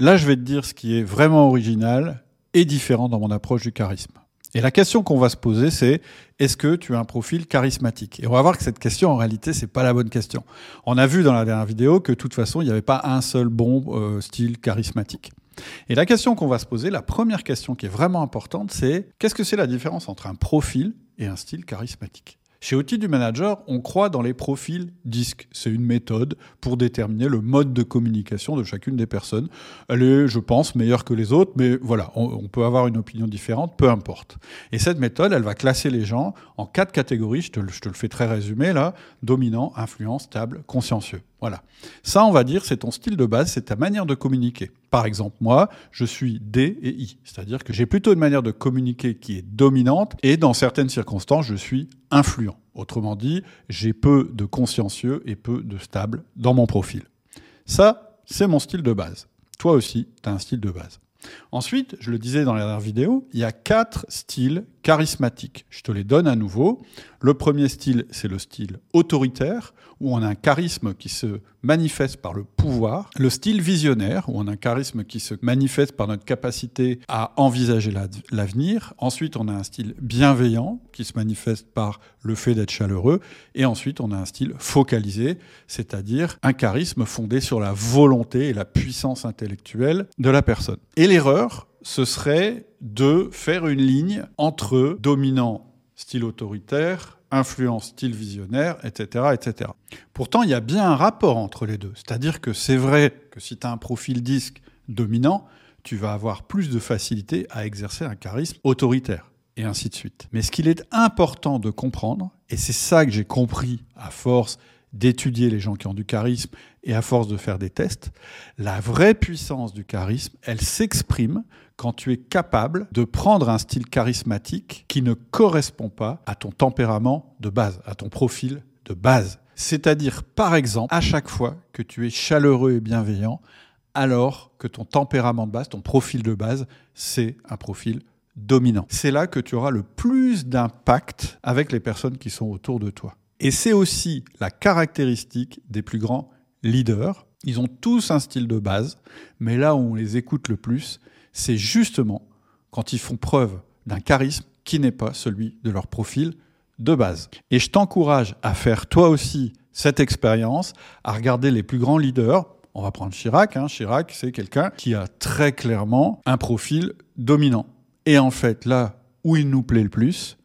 Là, je vais te dire ce qui est vraiment original et différent dans mon approche du charisme. Et la question qu'on va se poser, c'est est-ce que tu as un profil charismatique? Et on va voir que cette question, en réalité, c'est pas la bonne question. On a vu dans la dernière vidéo que de toute façon, il n'y avait pas un seul bon euh, style charismatique. Et la question qu'on va se poser, la première question qui est vraiment importante, c'est qu'est-ce que c'est la différence entre un profil et un style charismatique? Chez Outil du Manager, on croit dans les profils disques. C'est une méthode pour déterminer le mode de communication de chacune des personnes. Elle est, je pense, meilleure que les autres, mais voilà, on, peut avoir une opinion différente, peu importe. Et cette méthode, elle va classer les gens en quatre catégories, je te, je te le fais très résumé là, dominant, influent, stable, consciencieux. Voilà. Ça, on va dire, c'est ton style de base, c'est ta manière de communiquer. Par exemple, moi, je suis D et I, c'est-à-dire que j'ai plutôt une manière de communiquer qui est dominante et dans certaines circonstances, je suis influent. Autrement dit, j'ai peu de consciencieux et peu de stable dans mon profil. Ça, c'est mon style de base. Toi aussi, tu as un style de base. Ensuite, je le disais dans la dernière vidéo, il y a quatre styles charismatiques. Je te les donne à nouveau. Le premier style, c'est le style autoritaire, où on a un charisme qui se manifeste par le pouvoir. Le style visionnaire, où on a un charisme qui se manifeste par notre capacité à envisager l'avenir. Ensuite, on a un style bienveillant, qui se manifeste par le fait d'être chaleureux. Et ensuite, on a un style focalisé, c'est-à-dire un charisme fondé sur la volonté et la puissance intellectuelle de la personne. Et l'erreur, ce serait de faire une ligne entre dominant, style autoritaire, influence, style visionnaire, etc., etc. Pourtant, il y a bien un rapport entre les deux. C'est-à-dire que c'est vrai que si tu as un profil disque dominant, tu vas avoir plus de facilité à exercer un charisme autoritaire, et ainsi de suite. Mais ce qu'il est important de comprendre, et c'est ça que j'ai compris à force d'étudier les gens qui ont du charisme et à force de faire des tests, la vraie puissance du charisme, elle s'exprime quand tu es capable de prendre un style charismatique qui ne correspond pas à ton tempérament de base, à ton profil de base. C'est-à-dire, par exemple, à chaque fois que tu es chaleureux et bienveillant, alors que ton tempérament de base, ton profil de base, c'est un profil dominant. C'est là que tu auras le plus d'impact avec les personnes qui sont autour de toi. Et c'est aussi la caractéristique des plus grands leaders. Ils ont tous un style de base, mais là où on les écoute le plus, c'est justement quand ils font preuve d'un charisme qui n'est pas celui de leur profil de base. Et je t'encourage à faire toi aussi cette expérience, à regarder les plus grands leaders. On va prendre Chirac. Hein. Chirac, c'est quelqu'un qui a très clairement un profil dominant. Et en fait, là où il nous plaît le plus,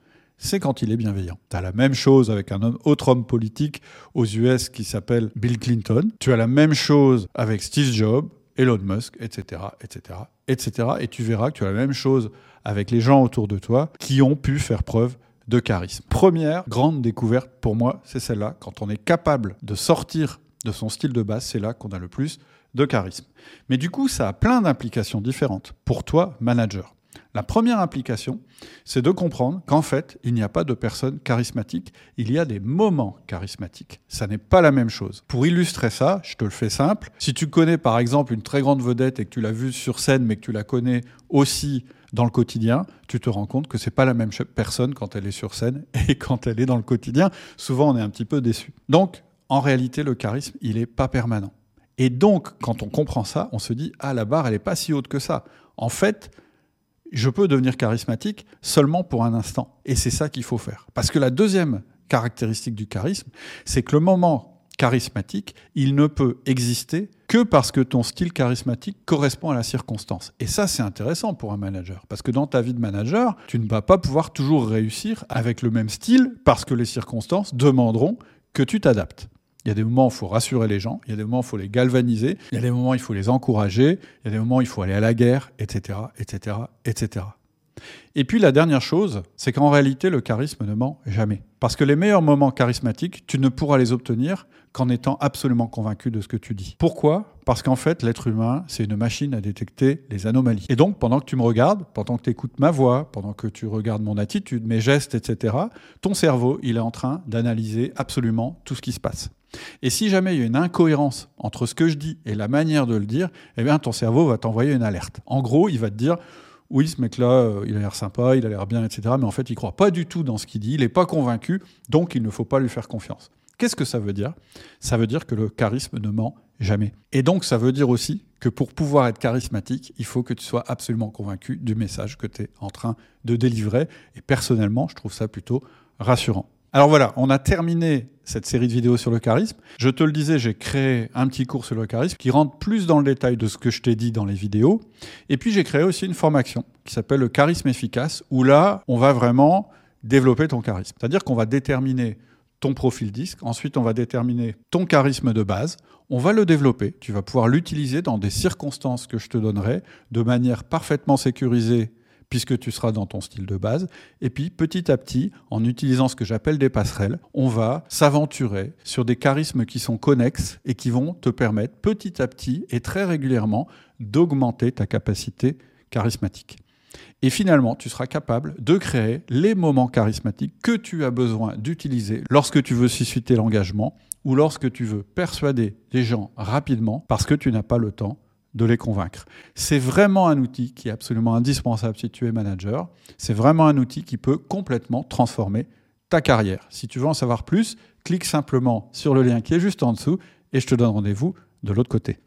c'est quand il est bienveillant. Tu as la même chose avec un autre homme politique aux US qui s'appelle Bill Clinton. Tu as la même chose avec Steve Jobs, Elon Musk, etc., etc., etc. Et tu verras que tu as la même chose avec les gens autour de toi qui ont pu faire preuve de charisme. Première grande découverte pour moi, c'est celle-là. Quand on est capable de sortir de son style de base, c'est là qu'on a le plus de charisme. Mais du coup, ça a plein d'implications différentes pour toi, manager. La première implication, c'est de comprendre qu'en fait, il n'y a pas de personnes charismatiques, il y a des moments charismatiques. Ça n'est pas la même chose. Pour illustrer ça, je te le fais simple. Si tu connais par exemple une très grande vedette et que tu l'as vue sur scène, mais que tu la connais aussi dans le quotidien, tu te rends compte que c'est pas la même personne quand elle est sur scène et quand elle est dans le quotidien. Souvent, on est un petit peu déçu. Donc, en réalité, le charisme, il n'est pas permanent. Et donc, quand on comprend ça, on se dit ah la barre, elle n'est pas si haute que ça. En fait, je peux devenir charismatique seulement pour un instant. Et c'est ça qu'il faut faire. Parce que la deuxième caractéristique du charisme, c'est que le moment charismatique, il ne peut exister que parce que ton style charismatique correspond à la circonstance. Et ça, c'est intéressant pour un manager. Parce que dans ta vie de manager, tu ne vas pas pouvoir toujours réussir avec le même style parce que les circonstances demanderont que tu t'adaptes. Il y a des moments où il faut rassurer les gens, il y a des moments où il faut les galvaniser, il y a des moments où il faut les encourager, il y a des moments où il faut aller à la guerre, etc., etc., etc. Et puis la dernière chose, c'est qu'en réalité, le charisme ne ment jamais. Parce que les meilleurs moments charismatiques, tu ne pourras les obtenir qu'en étant absolument convaincu de ce que tu dis. Pourquoi? Parce qu'en fait, l'être humain, c'est une machine à détecter les anomalies. Et donc, pendant que tu me regardes, pendant que tu écoutes ma voix, pendant que tu regardes mon attitude, mes gestes, etc., ton cerveau, il est en train d'analyser absolument tout ce qui se passe. Et si jamais il y a une incohérence entre ce que je dis et la manière de le dire, eh bien ton cerveau va t'envoyer une alerte. En gros, il va te dire oui, ce mec-là, euh, il a l'air sympa, il a l'air bien, etc. Mais en fait, il croit pas du tout dans ce qu'il dit, il n'est pas convaincu, donc il ne faut pas lui faire confiance. Qu'est-ce que ça veut dire? Ça veut dire que le charisme ne ment Jamais. Et donc, ça veut dire aussi que pour pouvoir être charismatique, il faut que tu sois absolument convaincu du message que tu es en train de délivrer. Et personnellement, je trouve ça plutôt rassurant. Alors voilà, on a terminé cette série de vidéos sur le charisme. Je te le disais, j'ai créé un petit cours sur le charisme qui rentre plus dans le détail de ce que je t'ai dit dans les vidéos. Et puis j'ai créé aussi une formation qui s'appelle le charisme efficace, où là, on va vraiment développer ton charisme. C'est-à-dire qu'on va déterminer ton profil disque, ensuite on va déterminer ton charisme de base, on va le développer, tu vas pouvoir l'utiliser dans des circonstances que je te donnerai de manière parfaitement sécurisée puisque tu seras dans ton style de base. Et puis petit à petit, en utilisant ce que j'appelle des passerelles, on va s'aventurer sur des charismes qui sont connexes et qui vont te permettre petit à petit et très régulièrement d'augmenter ta capacité charismatique. Et finalement, tu seras capable de créer les moments charismatiques que tu as besoin d'utiliser lorsque tu veux susciter l'engagement ou lorsque tu veux persuader les gens rapidement parce que tu n'as pas le temps de les convaincre. C'est vraiment un outil qui est absolument indispensable si tu es manager. C'est vraiment un outil qui peut complètement transformer ta carrière. Si tu veux en savoir plus, clique simplement sur le lien qui est juste en dessous et je te donne rendez-vous de l'autre côté.